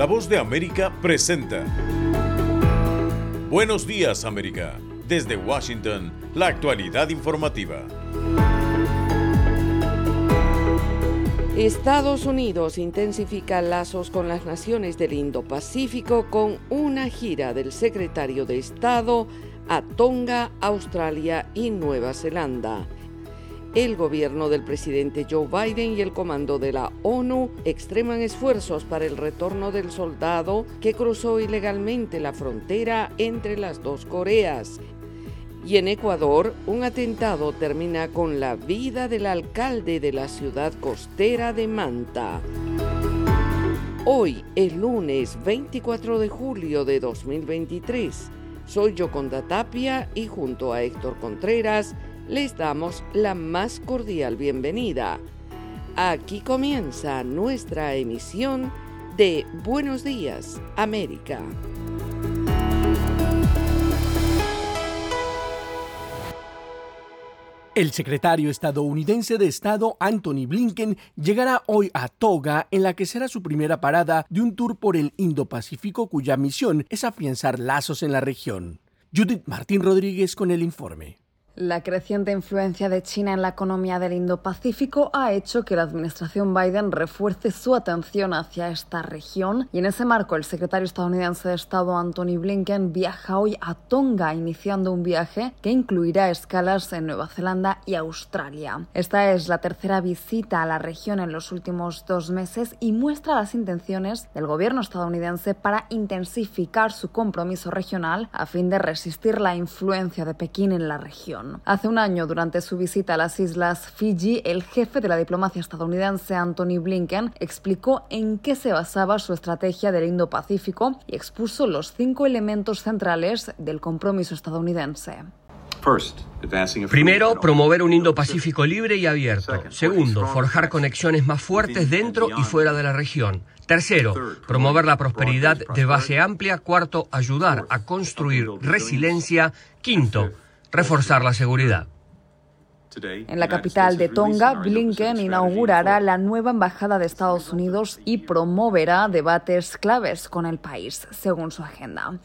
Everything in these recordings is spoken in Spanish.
La voz de América presenta. Buenos días América. Desde Washington, la actualidad informativa. Estados Unidos intensifica lazos con las naciones del Indo-Pacífico con una gira del secretario de Estado a Tonga, Australia y Nueva Zelanda. El gobierno del presidente Joe Biden y el comando de la ONU extreman esfuerzos para el retorno del soldado que cruzó ilegalmente la frontera entre las dos Coreas. Y en Ecuador, un atentado termina con la vida del alcalde de la ciudad costera de Manta. Hoy es lunes 24 de julio de 2023. Soy Yoconda Tapia y junto a Héctor Contreras les damos la más cordial bienvenida. Aquí comienza nuestra emisión de Buenos Días, América. El secretario estadounidense de Estado Anthony Blinken llegará hoy a Toga en la que será su primera parada de un tour por el Indo-Pacífico cuya misión es afianzar lazos en la región. Judith Martín Rodríguez con el informe. La creciente influencia de China en la economía del Indo-Pacífico ha hecho que la administración Biden refuerce su atención hacia esta región y en ese marco el secretario estadounidense de Estado Anthony Blinken viaja hoy a Tonga iniciando un viaje que incluirá escalas en Nueva Zelanda y Australia. Esta es la tercera visita a la región en los últimos dos meses y muestra las intenciones del gobierno estadounidense para intensificar su compromiso regional a fin de resistir la influencia de Pekín en la región. Hace un año, durante su visita a las islas Fiji, el jefe de la diplomacia estadounidense, Anthony Blinken, explicó en qué se basaba su estrategia del Indo-Pacífico y expuso los cinco elementos centrales del compromiso estadounidense. Primero, promover un Indo-Pacífico libre y abierto. Segundo, forjar conexiones más fuertes dentro y fuera de la región. Tercero, promover la prosperidad de base amplia. Cuarto, ayudar a construir resiliencia. Quinto, reforzar la seguridad. En la capital de Tonga, Blinken inaugurará la nueva embajada de Estados Unidos y promoverá debates claves con el país, según su agenda.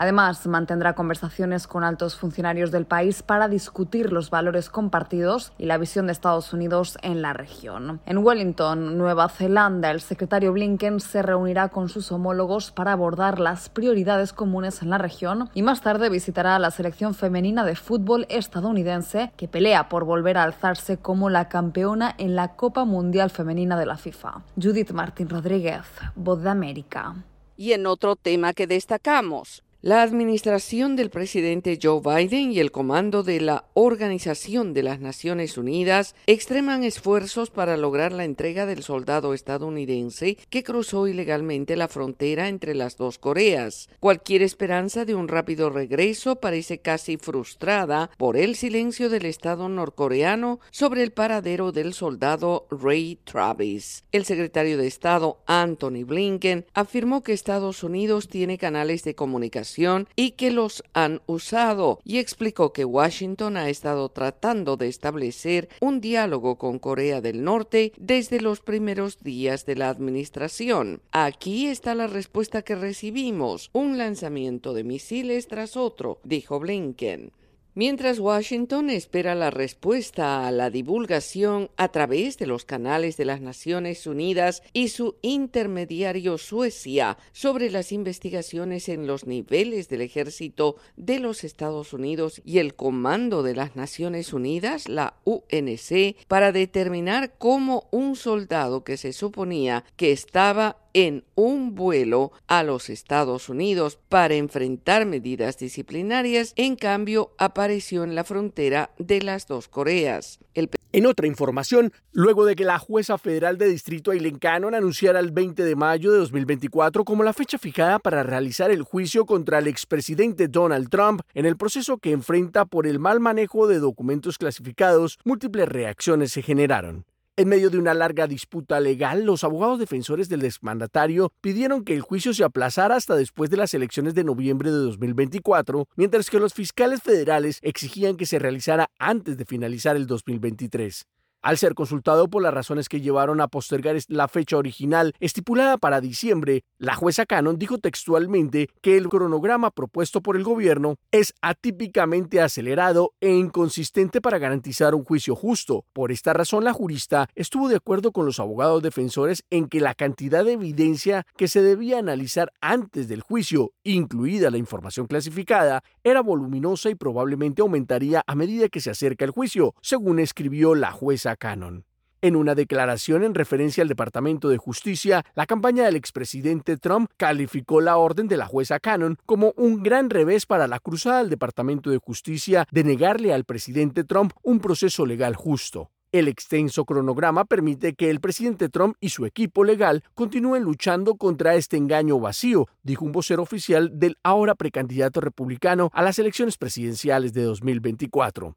Además, mantendrá conversaciones con altos funcionarios del país para discutir los valores compartidos y la visión de Estados Unidos en la región. En Wellington, Nueva Zelanda, el secretario Blinken se reunirá con sus homólogos para abordar las prioridades comunes en la región y más tarde visitará a la selección femenina de fútbol estadounidense que pelea por volver a alzarse como la campeona en la Copa Mundial Femenina de la FIFA. Judith Martín Rodríguez, Voz de América. Y en otro tema que destacamos, la administración del presidente Joe Biden y el comando de la Organización de las Naciones Unidas extreman esfuerzos para lograr la entrega del soldado estadounidense que cruzó ilegalmente la frontera entre las dos Coreas. Cualquier esperanza de un rápido regreso parece casi frustrada por el silencio del Estado norcoreano sobre el paradero del soldado Ray Travis. El secretario de Estado Anthony Blinken afirmó que Estados Unidos tiene canales de comunicación y que los han usado y explicó que Washington ha estado tratando de establecer un diálogo con Corea del Norte desde los primeros días de la administración. Aquí está la respuesta que recibimos, un lanzamiento de misiles tras otro, dijo Blinken. Mientras Washington espera la respuesta a la divulgación a través de los canales de las Naciones Unidas y su intermediario Suecia sobre las investigaciones en los niveles del ejército de los Estados Unidos y el Comando de las Naciones Unidas, la UNC, para determinar cómo un soldado que se suponía que estaba en un vuelo a los Estados Unidos para enfrentar medidas disciplinarias, en cambio apareció en la frontera de las dos Coreas. En otra información, luego de que la jueza federal de Distrito Aileen Cannon anunciara el 20 de mayo de 2024 como la fecha fijada para realizar el juicio contra el expresidente Donald Trump en el proceso que enfrenta por el mal manejo de documentos clasificados, múltiples reacciones se generaron. En medio de una larga disputa legal, los abogados defensores del exmandatario pidieron que el juicio se aplazara hasta después de las elecciones de noviembre de 2024, mientras que los fiscales federales exigían que se realizara antes de finalizar el 2023. Al ser consultado por las razones que llevaron a postergar la fecha original estipulada para diciembre, la jueza Cannon dijo textualmente que el cronograma propuesto por el gobierno es atípicamente acelerado e inconsistente para garantizar un juicio justo. Por esta razón, la jurista estuvo de acuerdo con los abogados defensores en que la cantidad de evidencia que se debía analizar antes del juicio, incluida la información clasificada, era voluminosa y probablemente aumentaría a medida que se acerca el juicio, según escribió la jueza Cannon. En una declaración en referencia al Departamento de Justicia, la campaña del expresidente Trump calificó la orden de la jueza Cannon como un gran revés para la cruzada del Departamento de Justicia de negarle al presidente Trump un proceso legal justo. El extenso cronograma permite que el presidente Trump y su equipo legal continúen luchando contra este engaño vacío, dijo un vocero oficial del ahora precandidato republicano a las elecciones presidenciales de 2024.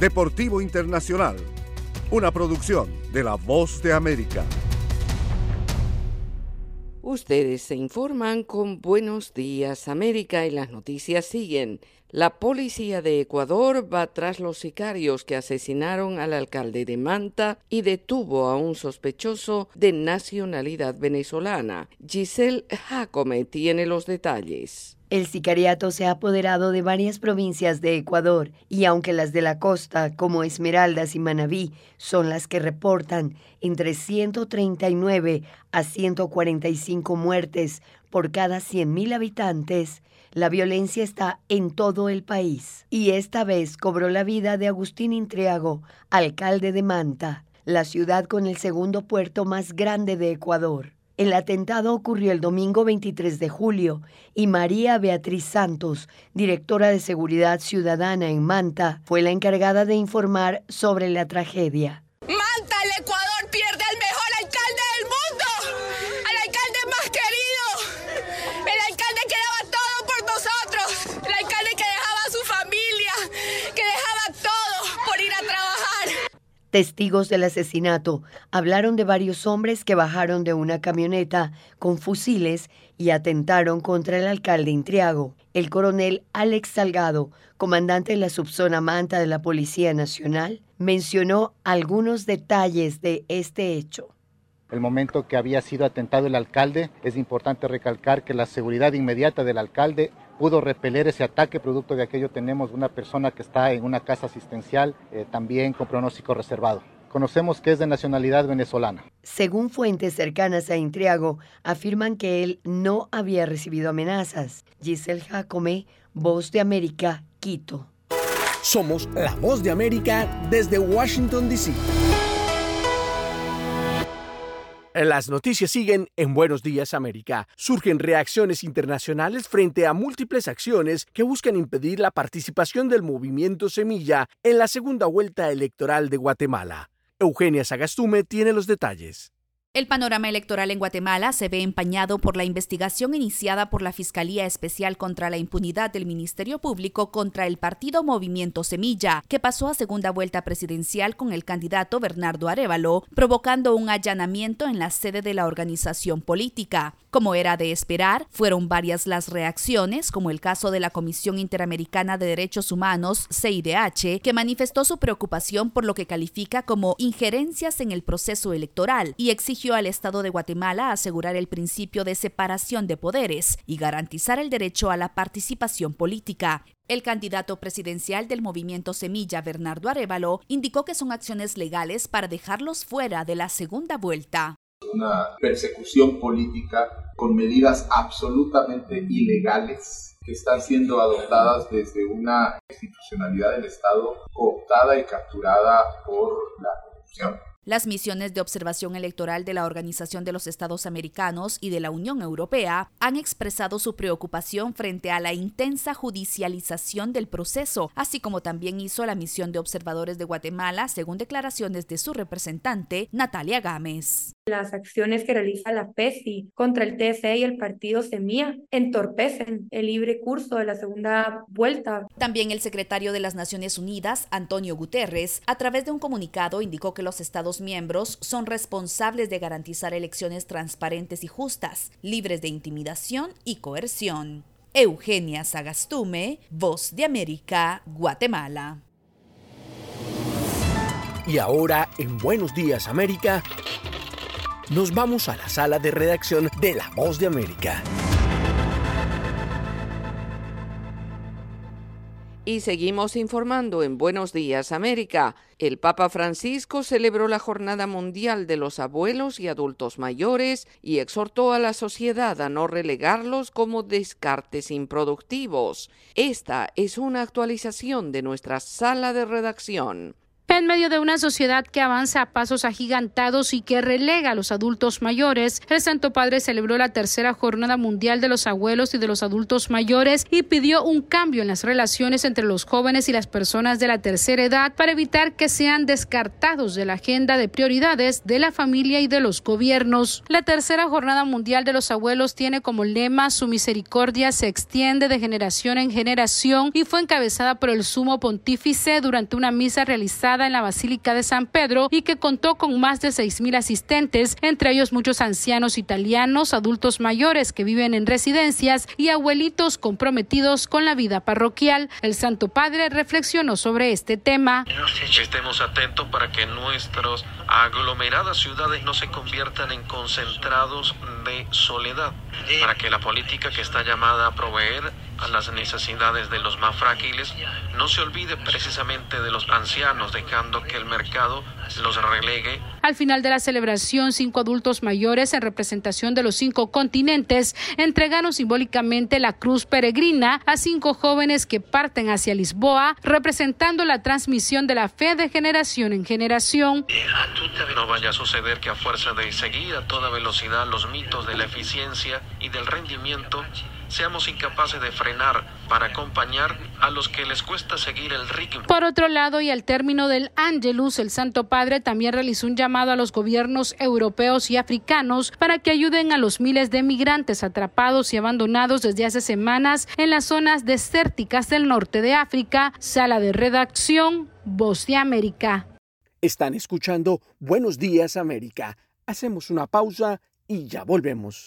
Deportivo Internacional, una producción de La Voz de América. Ustedes se informan con Buenos Días América y las noticias siguen. La policía de Ecuador va tras los sicarios que asesinaron al alcalde de Manta y detuvo a un sospechoso de nacionalidad venezolana. Giselle Jacome tiene los detalles. El sicariato se ha apoderado de varias provincias de Ecuador y aunque las de la costa, como Esmeraldas y Manabí, son las que reportan entre 139 a 145 muertes por cada 100.000 habitantes, la violencia está en todo el país. Y esta vez cobró la vida de Agustín Intriago, alcalde de Manta, la ciudad con el segundo puerto más grande de Ecuador. El atentado ocurrió el domingo 23 de julio y María Beatriz Santos, directora de Seguridad Ciudadana en Manta, fue la encargada de informar sobre la tragedia. Testigos del asesinato hablaron de varios hombres que bajaron de una camioneta con fusiles y atentaron contra el alcalde Intriago. El coronel Alex Salgado, comandante de la subzona Manta de la Policía Nacional, mencionó algunos detalles de este hecho. El momento que había sido atentado el alcalde, es importante recalcar que la seguridad inmediata del alcalde pudo repeler ese ataque. Producto de aquello tenemos una persona que está en una casa asistencial eh, también con pronóstico reservado. Conocemos que es de nacionalidad venezolana. Según fuentes cercanas a Intriago, afirman que él no había recibido amenazas. Giselle Jacome, Voz de América, Quito. Somos la Voz de América desde Washington, D.C. Las noticias siguen en Buenos Días América. Surgen reacciones internacionales frente a múltiples acciones que buscan impedir la participación del movimiento Semilla en la segunda vuelta electoral de Guatemala. Eugenia Sagastume tiene los detalles. El panorama electoral en Guatemala se ve empañado por la investigación iniciada por la Fiscalía Especial contra la Impunidad del Ministerio Público contra el partido Movimiento Semilla, que pasó a segunda vuelta presidencial con el candidato Bernardo Arevalo, provocando un allanamiento en la sede de la organización política. Como era de esperar, fueron varias las reacciones, como el caso de la Comisión Interamericana de Derechos Humanos, CIDH, que manifestó su preocupación por lo que califica como injerencias en el proceso electoral y exigió al Estado de Guatemala asegurar el principio de separación de poderes y garantizar el derecho a la participación política. El candidato presidencial del movimiento Semilla, Bernardo Arevalo, indicó que son acciones legales para dejarlos fuera de la segunda vuelta. Una persecución política con medidas absolutamente ilegales que están siendo adoptadas desde una institucionalidad del Estado cooptada y capturada por la corrupción. Las misiones de observación electoral de la Organización de los Estados Americanos y de la Unión Europea han expresado su preocupación frente a la intensa judicialización del proceso, así como también hizo la misión de observadores de Guatemala, según declaraciones de su representante, Natalia Gámez. Las acciones que realiza la PESI contra el TSE y el partido Semilla entorpecen el libre curso de la segunda vuelta. También el secretario de las Naciones Unidas, Antonio Guterres, a través de un comunicado indicó que los Estados miembros son responsables de garantizar elecciones transparentes y justas, libres de intimidación y coerción. Eugenia Sagastume, Voz de América, Guatemala. Y ahora, en Buenos Días América, nos vamos a la sala de redacción de La Voz de América. Y seguimos informando en Buenos Días América. El Papa Francisco celebró la Jornada Mundial de los Abuelos y Adultos Mayores y exhortó a la sociedad a no relegarlos como descartes improductivos. Esta es una actualización de nuestra sala de redacción. En medio de una sociedad que avanza a pasos agigantados y que relega a los adultos mayores, el Santo Padre celebró la tercera Jornada Mundial de los Abuelos y de los Adultos Mayores y pidió un cambio en las relaciones entre los jóvenes y las personas de la tercera edad para evitar que sean descartados de la agenda de prioridades de la familia y de los gobiernos. La tercera Jornada Mundial de los Abuelos tiene como lema Su misericordia se extiende de generación en generación y fue encabezada por el sumo pontífice durante una misa realizada en la Basílica de San Pedro y que contó con más de 6.000 asistentes, entre ellos muchos ancianos italianos, adultos mayores que viven en residencias y abuelitos comprometidos con la vida parroquial. El Santo Padre reflexionó sobre este tema. Estemos atentos para que nuestras aglomeradas ciudades no se conviertan en concentrados de soledad, para que la política que está llamada a proveer a las necesidades de los más frágiles, no se olvide precisamente de los ancianos, dejando que el mercado los relegue. Al final de la celebración, cinco adultos mayores en representación de los cinco continentes entregaron simbólicamente la cruz peregrina a cinco jóvenes que parten hacia Lisboa, representando la transmisión de la fe de generación en generación. No vaya a suceder que a fuerza de seguir a toda velocidad los mitos de la eficiencia y del rendimiento, seamos incapaces de frenar para acompañar a los que les cuesta seguir el ritmo. Por otro lado, y al término del Angelus, el Santo Padre también realizó un llamado a los gobiernos europeos y africanos para que ayuden a los miles de migrantes atrapados y abandonados desde hace semanas en las zonas desérticas del norte de África. Sala de redacción, Voz de América. Están escuchando Buenos Días América. Hacemos una pausa y ya volvemos.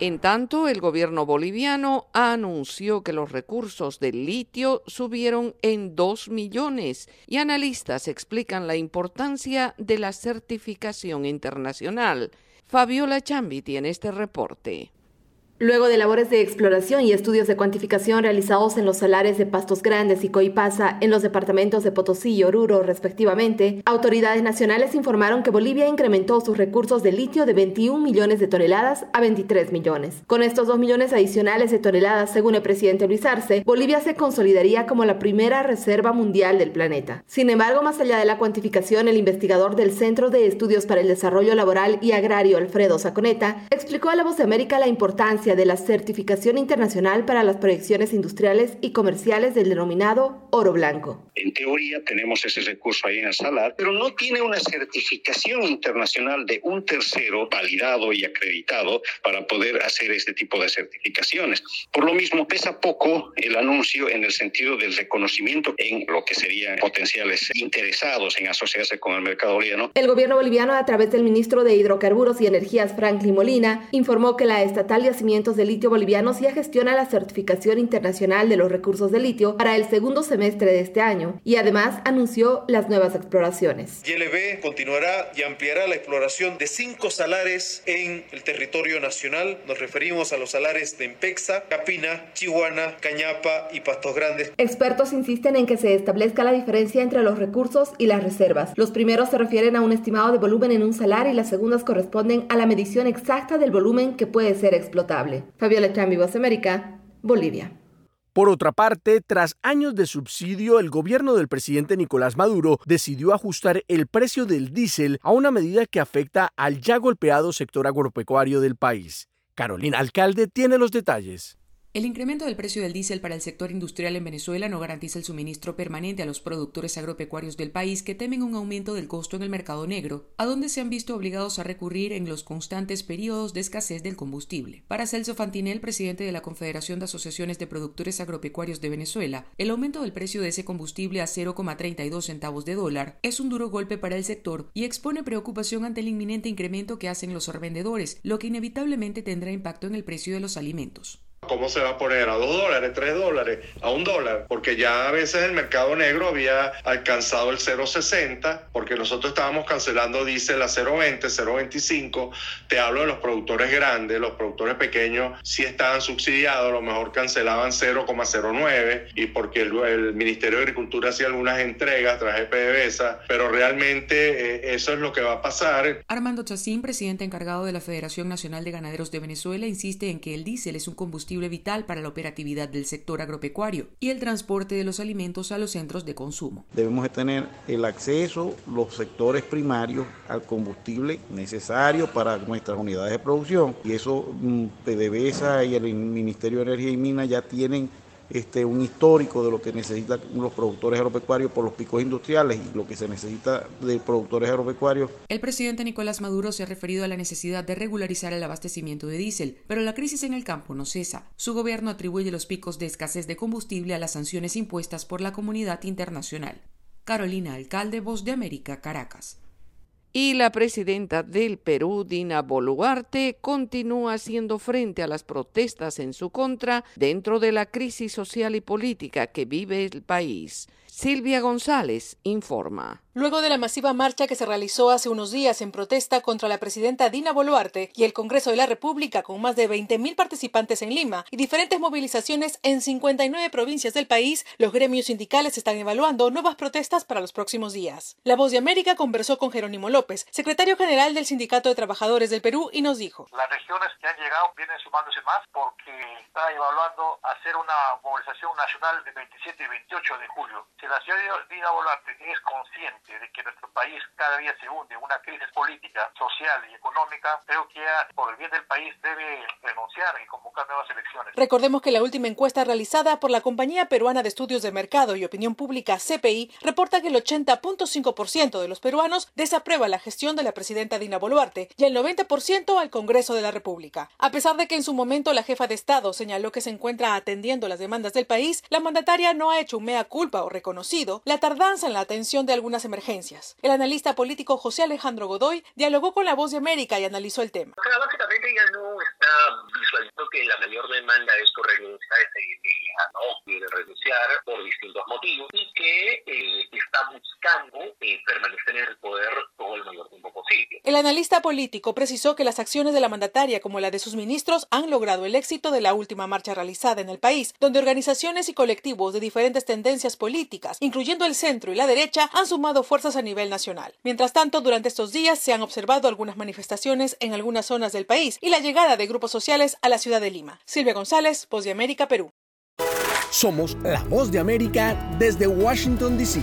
En tanto, el gobierno boliviano anunció que los recursos del litio subieron en 2 millones y analistas explican la importancia de la certificación internacional. Fabiola Chambi tiene este reporte. Luego de labores de exploración y estudios de cuantificación realizados en los salares de Pastos Grandes y Coipasa en los departamentos de Potosí y Oruro respectivamente, autoridades nacionales informaron que Bolivia incrementó sus recursos de litio de 21 millones de toneladas a 23 millones. Con estos 2 millones adicionales de toneladas, según el presidente Luis Arce, Bolivia se consolidaría como la primera reserva mundial del planeta. Sin embargo, más allá de la cuantificación, el investigador del Centro de Estudios para el Desarrollo Laboral y Agrario, Alfredo Saconeta, explicó a La Voz de América la importancia de la certificación internacional para las proyecciones industriales y comerciales del denominado oro blanco. En teoría tenemos ese recurso ahí en el salar, pero no tiene una certificación internacional de un tercero validado y acreditado para poder hacer este tipo de certificaciones. Por lo mismo, pesa poco el anuncio en el sentido del reconocimiento en lo que serían potenciales interesados en asociarse con el mercado boliviano. El gobierno boliviano, a través del ministro de Hidrocarburos y Energías, Franklin Molina, informó que la estatal de yacimientos de litio bolivianos ya gestiona la certificación internacional de los recursos de litio para el segundo semestre de este año y además anunció las nuevas exploraciones. YLB continuará y ampliará la exploración de cinco salares en el territorio nacional. Nos referimos a los salares de Empexa, Capina, Chihuana, Cañapa y Pastos Grandes. Expertos insisten en que se establezca la diferencia entre los recursos y las reservas. Los primeros se refieren a un estimado de volumen en un salar y las segundas corresponden a la medición exacta del volumen que puede ser explotable. Fabiola Chambi, Voz América, Bolivia. Por otra parte, tras años de subsidio, el gobierno del presidente Nicolás Maduro decidió ajustar el precio del diésel a una medida que afecta al ya golpeado sector agropecuario del país. Carolina Alcalde tiene los detalles. El incremento del precio del diésel para el sector industrial en Venezuela no garantiza el suministro permanente a los productores agropecuarios del país que temen un aumento del costo en el mercado negro, a donde se han visto obligados a recurrir en los constantes periodos de escasez del combustible. Para Celso Fantinel, presidente de la Confederación de Asociaciones de Productores Agropecuarios de Venezuela, el aumento del precio de ese combustible a 0,32 centavos de dólar es un duro golpe para el sector y expone preocupación ante el inminente incremento que hacen los revendedores, lo que inevitablemente tendrá impacto en el precio de los alimentos. ¿Cómo se va a poner a dos dólares, tres dólares, a un dólar? Porque ya a veces el mercado negro había alcanzado el 0,60, porque nosotros estábamos cancelando diésel a 0,20, 0,25. Te hablo de los productores grandes, los productores pequeños sí estaban subsidiados, a lo mejor cancelaban 0,09 y porque el, Ministerio de Agricultura hacía algunas entregas tras PDVSA, pero realmente eh, eso es lo que va a pasar. Armando Chacín, presidente encargado de la Federación Nacional de Ganaderos de Venezuela, insiste en que el diésel es un vital para la operatividad del sector agropecuario y el transporte de los alimentos a los centros de consumo. Debemos de tener el acceso, los sectores primarios, al combustible necesario para nuestras unidades de producción y eso PDVSA y el Ministerio de Energía y Minas ya tienen este, un histórico de lo que necesitan los productores agropecuarios por los picos industriales y lo que se necesita de productores agropecuarios. El presidente Nicolás Maduro se ha referido a la necesidad de regularizar el abastecimiento de diésel, pero la crisis en el campo no cesa. Su gobierno atribuye los picos de escasez de combustible a las sanciones impuestas por la comunidad internacional. Carolina Alcalde, Voz de América, Caracas y la presidenta del Perú, Dina Boluarte, continúa haciendo frente a las protestas en su contra dentro de la crisis social y política que vive el país. Silvia González informa. Luego de la masiva marcha que se realizó hace unos días en protesta contra la presidenta Dina Boluarte y el Congreso de la República con más de 20.000 participantes en Lima y diferentes movilizaciones en 59 provincias del país, los gremios sindicales están evaluando nuevas protestas para los próximos días. La Voz de América conversó con Jerónimo López, secretario general del Sindicato de Trabajadores del Perú, y nos dijo. Las regiones que han llegado vienen sumándose más porque está evaluando hacer una movilización nacional del 27 y 28 de julio. Si la señora Dina Boluarte es consciente de que nuestro país cada día se hunde en una crisis política, social y económica, creo que por el bien del país debe renunciar y convocar nuevas elecciones. Recordemos que la última encuesta realizada por la Compañía Peruana de Estudios de Mercado y Opinión Pública CPI reporta que el 80.5% de los peruanos desaprueba la gestión de la presidenta Dina Boluarte y el 90% al Congreso de la República. A pesar de que en su momento la jefa de Estado señaló que se encuentra atendiendo las demandas del país, la mandataria no ha hecho un mea culpa o reconocido la tardanza en la atención de algunas emergencias el analista político José Alejandro Godoy dialogó con La Voz de América y analizó el tema. Básicamente ella no está visualizando que la mayor demanda es su renuncia, es que ella no quiere renunciar por distintos motivos y que eh, está buscando eh, permanecer en el poder todo el mayor. El analista político precisó que las acciones de la mandataria como la de sus ministros han logrado el éxito de la última marcha realizada en el país, donde organizaciones y colectivos de diferentes tendencias políticas, incluyendo el centro y la derecha, han sumado fuerzas a nivel nacional. Mientras tanto, durante estos días se han observado algunas manifestaciones en algunas zonas del país y la llegada de grupos sociales a la ciudad de Lima. Silvia González, Voz de América, Perú. Somos la Voz de América desde Washington, D.C.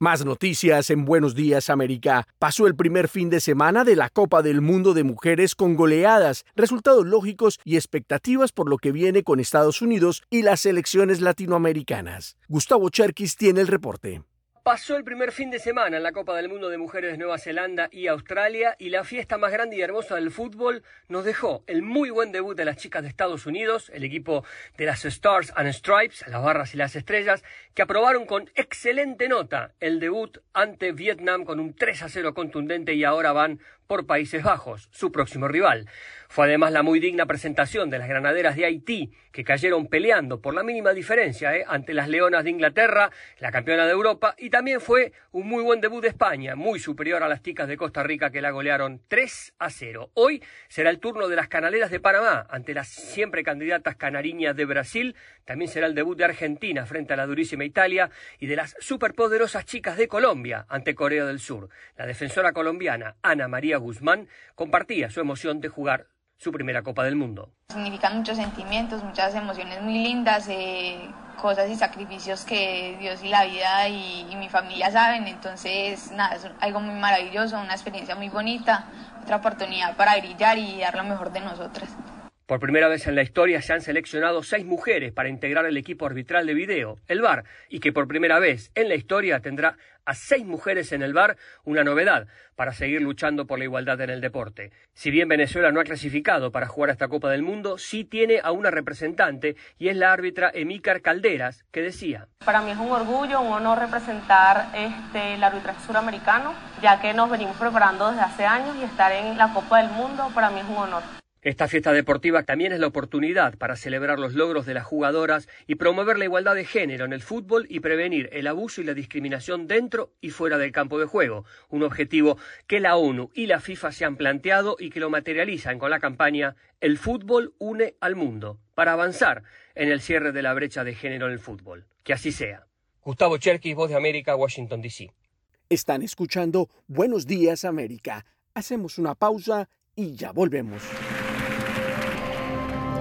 Más noticias en Buenos Días América. Pasó el primer fin de semana de la Copa del Mundo de Mujeres con goleadas, resultados lógicos y expectativas por lo que viene con Estados Unidos y las selecciones latinoamericanas. Gustavo Cherkis tiene el reporte. Pasó el primer fin de semana en la Copa del Mundo de Mujeres de Nueva Zelanda y Australia y la fiesta más grande y hermosa del fútbol nos dejó el muy buen debut de las chicas de Estados Unidos, el equipo de las Stars and Stripes, las barras y las estrellas, que aprobaron con excelente nota el debut ante Vietnam con un 3 a 0 contundente y ahora van por Países Bajos, su próximo rival. Fue además la muy digna presentación de las granaderas de Haití, que cayeron peleando por la mínima diferencia ¿eh? ante las Leonas de Inglaterra, la campeona de Europa, y también fue un muy buen debut de España, muy superior a las ticas de Costa Rica que la golearon 3 a 0. Hoy será el turno de las canaleras de Panamá, ante las siempre candidatas canariñas de Brasil, también será el debut de Argentina frente a la durísima Italia y de las superpoderosas chicas de Colombia ante Corea del Sur. La defensora colombiana Ana María Guzmán compartía su emoción de jugar su primera Copa del Mundo. Significan muchos sentimientos, muchas emociones muy lindas, eh, cosas y sacrificios que Dios y la vida y, y, mi familia saben. Entonces, nada, es algo muy maravilloso, una experiencia muy bonita, otra oportunidad para brillar y dar lo mejor de nosotras. Por primera vez en la historia se han seleccionado seis mujeres para integrar el equipo arbitral de video, el VAR, y que por primera vez en la historia tendrá a seis mujeres en el VAR, una novedad para seguir luchando por la igualdad en el deporte. Si bien Venezuela no ha clasificado para jugar a esta Copa del Mundo, sí tiene a una representante y es la árbitra Emícar Calderas, que decía. Para mí es un orgullo, un honor representar este, el arbitraje suramericano, ya que nos venimos preparando desde hace años y estar en la Copa del Mundo para mí es un honor. Esta fiesta deportiva también es la oportunidad para celebrar los logros de las jugadoras y promover la igualdad de género en el fútbol y prevenir el abuso y la discriminación dentro y fuera del campo de juego, un objetivo que la ONU y la FIFA se han planteado y que lo materializan con la campaña El fútbol une al mundo, para avanzar en el cierre de la brecha de género en el fútbol. Que así sea. Gustavo Cherkis, Voz de América, Washington, D.C. Están escuchando Buenos Días América. Hacemos una pausa y ya volvemos.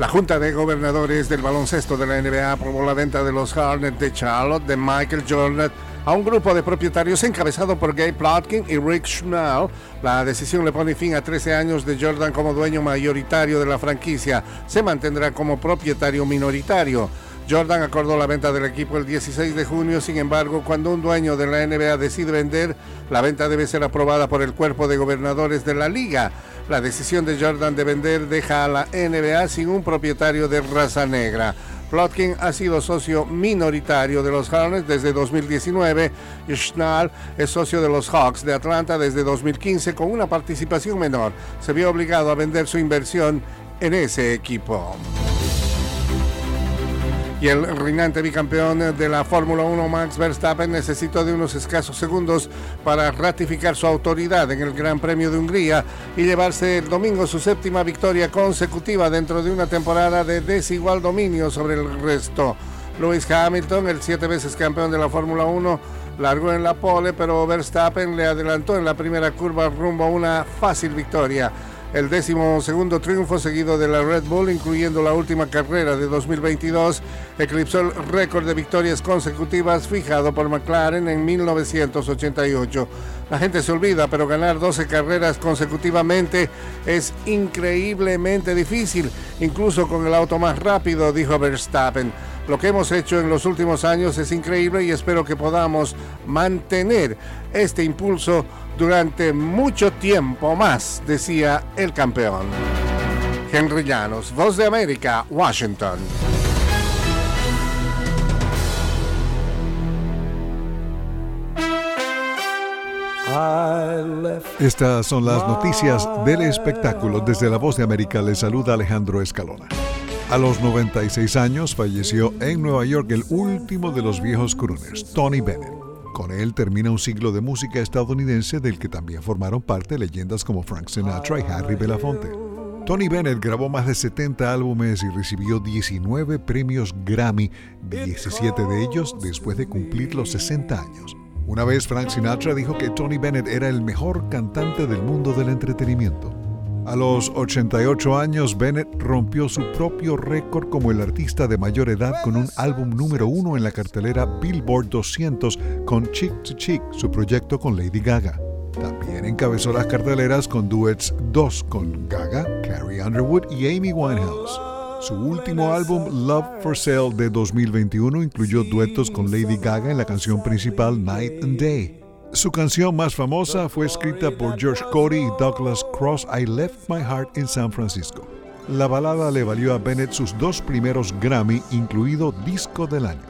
La Junta de Gobernadores del Baloncesto de la NBA aprobó la venta de los Hornets de Charlotte de Michael Jordan a un grupo de propietarios encabezado por Gabe Plotkin y Rick Schnell. La decisión le pone fin a 13 años de Jordan como dueño mayoritario de la franquicia. Se mantendrá como propietario minoritario. Jordan acordó la venta del equipo el 16 de junio, sin embargo, cuando un dueño de la NBA decide vender, la venta debe ser aprobada por el cuerpo de gobernadores de la liga. La decisión de Jordan de vender deja a la NBA sin un propietario de raza negra. Plotkin ha sido socio minoritario de los Hornets desde 2019 y Schnall es socio de los Hawks de Atlanta desde 2015 con una participación menor. Se vio obligado a vender su inversión en ese equipo y el reinante bicampeón de la Fórmula 1 Max Verstappen necesitó de unos escasos segundos para ratificar su autoridad en el Gran Premio de Hungría y llevarse el domingo su séptima victoria consecutiva dentro de una temporada de desigual dominio sobre el resto. Lewis Hamilton, el siete veces campeón de la Fórmula 1, largó en la pole, pero Verstappen le adelantó en la primera curva rumbo a una fácil victoria el décimo segundo triunfo seguido de la Red Bull, incluyendo la última carrera de 2022, eclipsó el récord de victorias consecutivas fijado por McLaren en 1988. La gente se olvida, pero ganar 12 carreras consecutivamente es increíblemente difícil, incluso con el auto más rápido, dijo Verstappen. Lo que hemos hecho en los últimos años es increíble y espero que podamos mantener este impulso durante mucho tiempo más, decía el campeón. Henry Llanos, Voz de América, Washington. Estas son las noticias del espectáculo. Desde la Voz de América le saluda Alejandro Escalona. A los 96 años falleció en Nueva York el último de los viejos crooners, Tony Bennett. Con él termina un siglo de música estadounidense del que también formaron parte leyendas como Frank Sinatra y Harry Belafonte. Tony Bennett grabó más de 70 álbumes y recibió 19 premios Grammy, 17 de ellos después de cumplir los 60 años. Una vez Frank Sinatra dijo que Tony Bennett era el mejor cantante del mundo del entretenimiento. A los 88 años, Bennett rompió su propio récord como el artista de mayor edad con un álbum número uno en la cartelera Billboard 200 con Chick to Chick, su proyecto con Lady Gaga. También encabezó las carteleras con duets 2 con Gaga, Carrie Underwood y Amy Winehouse. Su último álbum, Love for Sale de 2021, incluyó duetos con Lady Gaga en la canción principal Night and Day. Su canción más famosa fue escrita por George Cody y Douglas Cross, I Left My Heart in San Francisco. La balada le valió a Bennett sus dos primeros Grammy, incluido Disco del Año.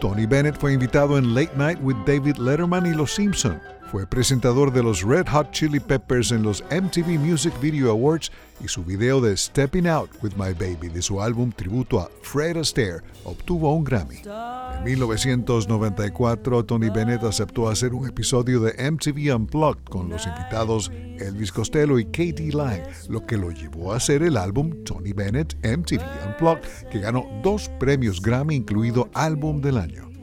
Tony Bennett fue invitado en Late Night with David Letterman y Los Simpson. Fue presentador de los Red Hot Chili Peppers en los MTV Music Video Awards y su video de Stepping Out with My Baby de su álbum tributo a Fred Astaire obtuvo un Grammy. En 1994, Tony Bennett aceptó hacer un episodio de MTV Unplugged con los invitados Elvis Costello y Katie Lang, lo que lo llevó a hacer el álbum Tony Bennett MTV Unplugged, que ganó dos premios Grammy, incluido Álbum del Año.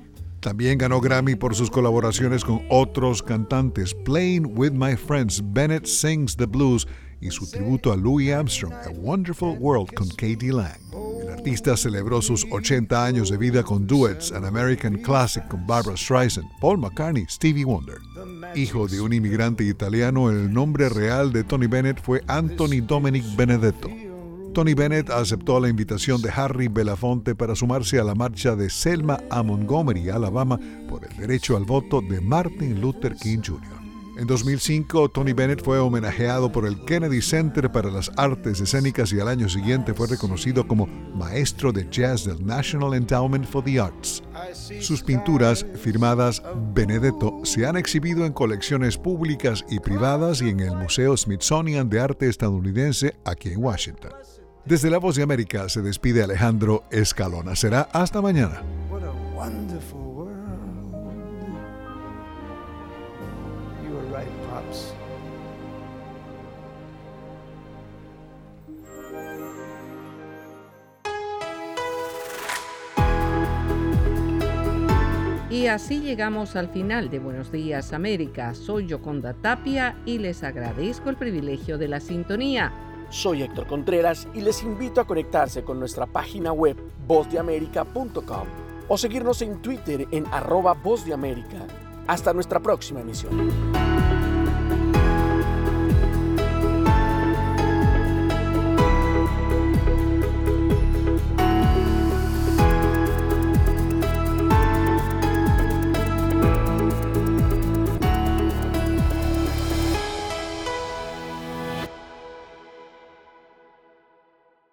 También ganó Grammy por sus colaboraciones con otros cantantes. Playing with My Friends, Bennett Sings the Blues y su tributo a Louis Armstrong, A Wonderful World con Katie Lang. El artista celebró sus 80 años de vida con duets, An American Classic con Barbara Streisand, Paul McCartney, Stevie Wonder. Hijo de un inmigrante italiano, el nombre real de Tony Bennett fue Anthony Dominic Benedetto. Tony Bennett aceptó la invitación de Harry Belafonte para sumarse a la marcha de Selma a Montgomery, Alabama, por el derecho al voto de Martin Luther King Jr. En 2005, Tony Bennett fue homenajeado por el Kennedy Center para las Artes Escénicas y al año siguiente fue reconocido como maestro de jazz del National Endowment for the Arts. Sus pinturas, firmadas Benedetto, se han exhibido en colecciones públicas y privadas y en el Museo Smithsonian de Arte Estadounidense aquí en Washington. Desde La Voz de América se despide Alejandro Escalona. Será hasta mañana. Y así llegamos al final de Buenos Días América. Soy Yoconda Tapia y les agradezco el privilegio de la sintonía. Soy Héctor Contreras y les invito a conectarse con nuestra página web vozdeamerica.com o seguirnos en Twitter en arroba Voz de América. Hasta nuestra próxima emisión.